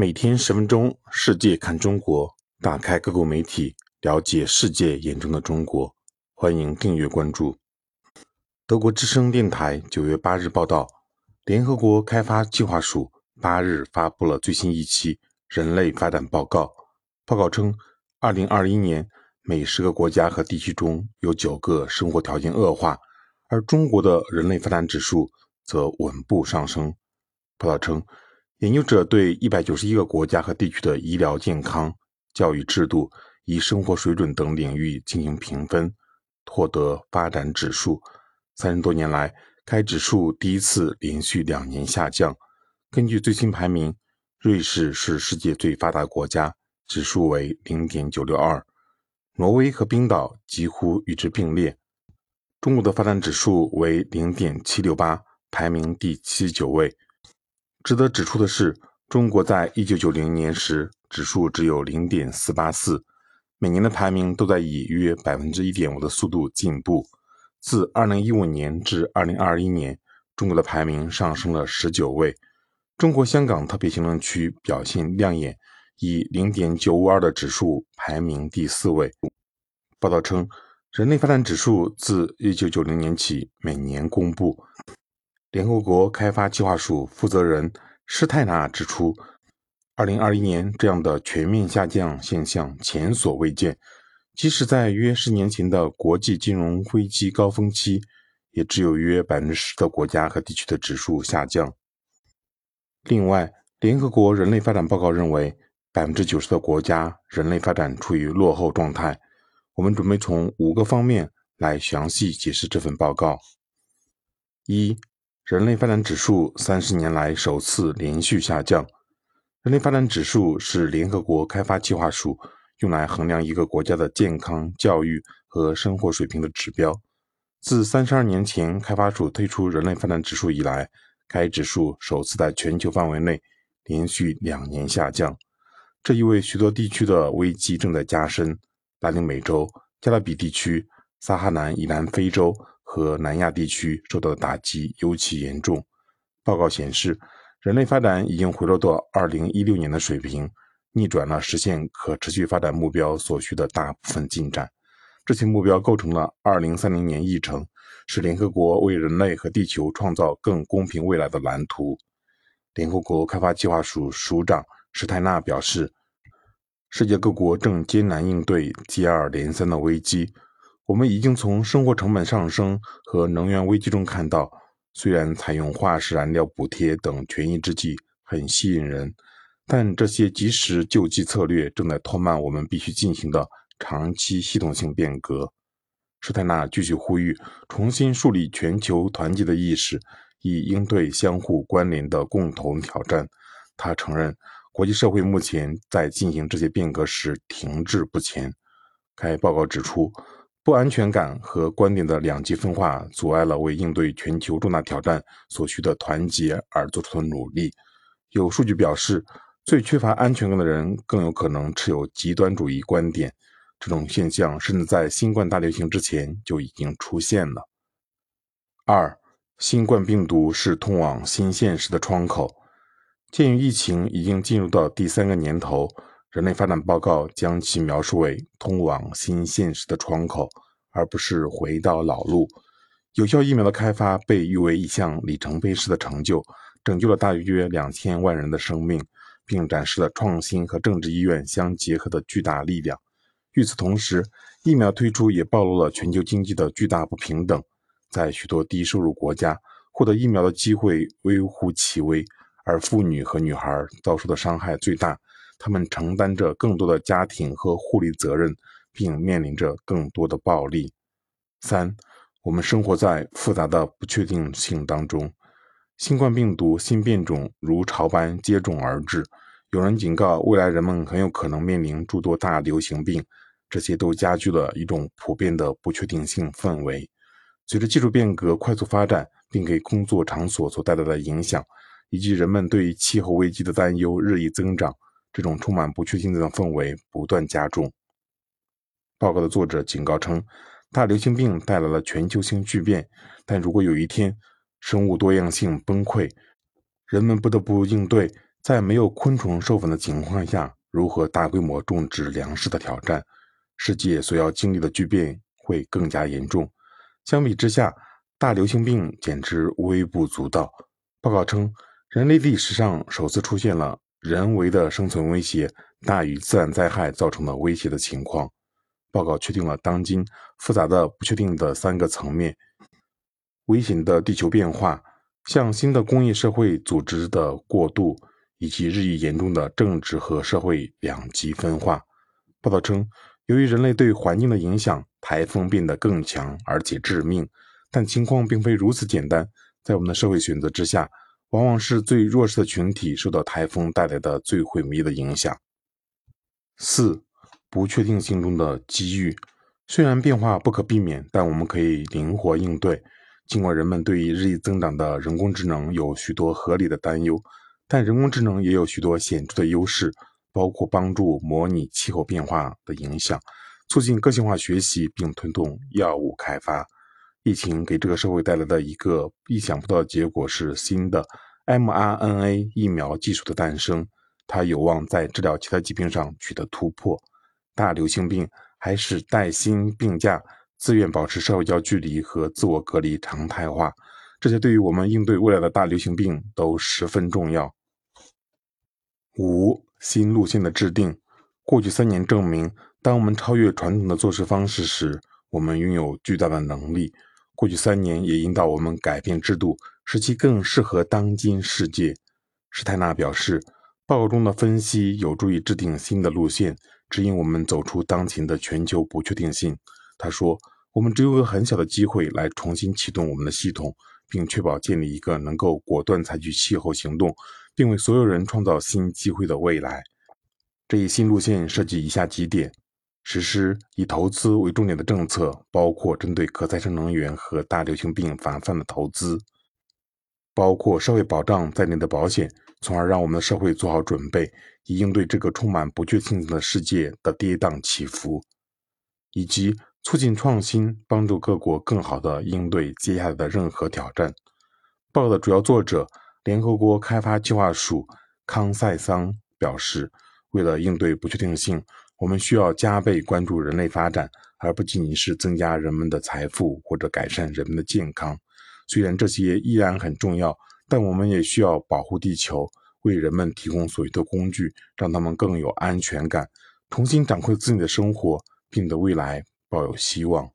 每天十分钟，世界看中国，打开各国媒体，了解世界眼中的中国。欢迎订阅关注。德国之声电台九月八日报道，联合国开发计划署八日发布了最新一期人类发展报告。报告称，二零二一年每十个国家和地区中有九个生活条件恶化，而中国的人类发展指数则稳步上升。报道称。研究者对一百九十一个国家和地区的医疗健康、教育制度、以生活水准等领域进行评分，获得发展指数。三十多年来，该指数第一次连续两年下降。根据最新排名，瑞士是世界最发达国家，指数为零点九六二。挪威和冰岛几乎与之并列。中国的发展指数为零点七六八，排名第七十九位。值得指出的是，中国在一九九零年时指数只有零点四八四，每年的排名都在以约百分之一点五的速度进步。自二零一五年至二零二一年，中国的排名上升了十九位。中国香港特别行政区表现亮眼，以零点九五二的指数排名第四位。报道称，人类发展指数自一九九零年起每年公布。联合国开发计划署负责人施泰纳指出，2021年这样的全面下降现象前所未见。即使在约十年前的国际金融危机高峰期，也只有约百分之十的国家和地区的指数下降。另外，联合国人类发展报告认为，百分之九十的国家人类发展处于落后状态。我们准备从五个方面来详细解释这份报告：一。人类发展指数三十年来首次连续下降。人类发展指数是联合国开发计划署用来衡量一个国家的健康、教育和生活水平的指标。自三十二年前开发署推出人类发展指数以来，该指数首次在全球范围内连续两年下降。这意味许多地区的危机正在加深。拉丁美洲、加勒比地区、撒哈南以南非洲。和南亚地区受到的打击尤其严重。报告显示，人类发展已经回落到2016年的水平，逆转了实现可持续发展目标所需的大部分进展。这些目标构成了2030年议程，是联合国为人类和地球创造更公平未来的蓝图。联合国开发计划署署长施泰纳表示，世界各国正艰难应对接二连三的危机。我们已经从生活成本上升和能源危机中看到，虽然采用化石燃料补贴等权宜之计很吸引人，但这些及时救济策略正在拖慢我们必须进行的长期系统性变革。施泰纳继续呼吁重新树立全球团结的意识，以应对相互关联的共同挑战。他承认，国际社会目前在进行这些变革时停滞不前。该报告指出。不安全感和观点的两极分化，阻碍了为应对全球重大挑战所需的团结而做出的努力。有数据表示，最缺乏安全感的人更有可能持有极端主义观点。这种现象甚至在新冠大流行之前就已经出现了。二，新冠病毒是通往新现实的窗口。鉴于疫情已经进入到第三个年头。人类发展报告将其描述为通往新现实的窗口，而不是回到老路。有效疫苗的开发被誉为一项里程碑式的成就，拯救了大约两千万人的生命，并展示了创新和政治意愿相结合的巨大力量。与此同时，疫苗推出也暴露了全球经济的巨大不平等。在许多低收入国家，获得疫苗的机会微乎其微，而妇女和女孩遭受的伤害最大。他们承担着更多的家庭和护理责任，并面临着更多的暴力。三，我们生活在复杂的不确定性当中，新冠病毒新变种如潮般接踵而至。有人警告，未来人们很有可能面临诸多大流行病，这些都加剧了一种普遍的不确定性氛围。随着技术变革快速发展，并给工作场所所带来的影响，以及人们对于气候危机的担忧日益增长。这种充满不确定性的氛围不断加重。报告的作者警告称，大流行病带来了全球性巨变，但如果有一天生物多样性崩溃，人们不得不应对在没有昆虫授粉的情况下，如何大规模种植粮食的挑战，世界所要经历的巨变会更加严重。相比之下，大流行病简直微不足道。报告称，人类历史上首次出现了人为的生存威胁大于自然灾害造成的威胁的情况。报告确定了当今复杂的不确定的三个层面：危险的地球变化、向新的工业社会组织的过渡，以及日益严重的政治和社会两极分化。报道称，由于人类对环境的影响，台风变得更强而且致命。但情况并非如此简单，在我们的社会选择之下，往往是最弱势的群体受到台风带来的最毁灭的影响。四。不确定性中的机遇，虽然变化不可避免，但我们可以灵活应对。尽管人们对于日益增长的人工智能有许多合理的担忧，但人工智能也有许多显著的优势，包括帮助模拟气候变化的影响，促进个性化学习，并推动药物开发。疫情给这个社会带来的一个意想不到的结果是新的 mRNA 疫苗技术的诞生，它有望在治疗其他疾病上取得突破。大流行病还使带薪病假、自愿保持社会交距离和自我隔离常态化，这些对于我们应对未来的大流行病都十分重要。五、新路线的制定。过去三年证明，当我们超越传统的做事方式时，我们拥有巨大的能力。过去三年也引导我们改变制度，使其更适合当今世界。施泰纳表示，报告中的分析有助于制定新的路线。指引我们走出当前的全球不确定性。他说：“我们只有个很小的机会来重新启动我们的系统，并确保建立一个能够果断采取气候行动，并为所有人创造新机会的未来。”这一新路线涉及以下几点：实施以投资为重点的政策，包括针对可再生能源和大流行病防范的投资，包括社会保障在内的保险。从而让我们的社会做好准备，以应对这个充满不确定性的世界的跌宕起伏，以及促进创新，帮助各国更好地应对接下来的任何挑战。报告的主要作者、联合国开发计划署康塞桑表示：“为了应对不确定性，我们需要加倍关注人类发展，而不仅仅是增加人们的财富或者改善人们的健康。虽然这些依然很重要。”但我们也需要保护地球，为人们提供所需的工具，让他们更有安全感，重新掌控自己的生活，并对未来抱有希望。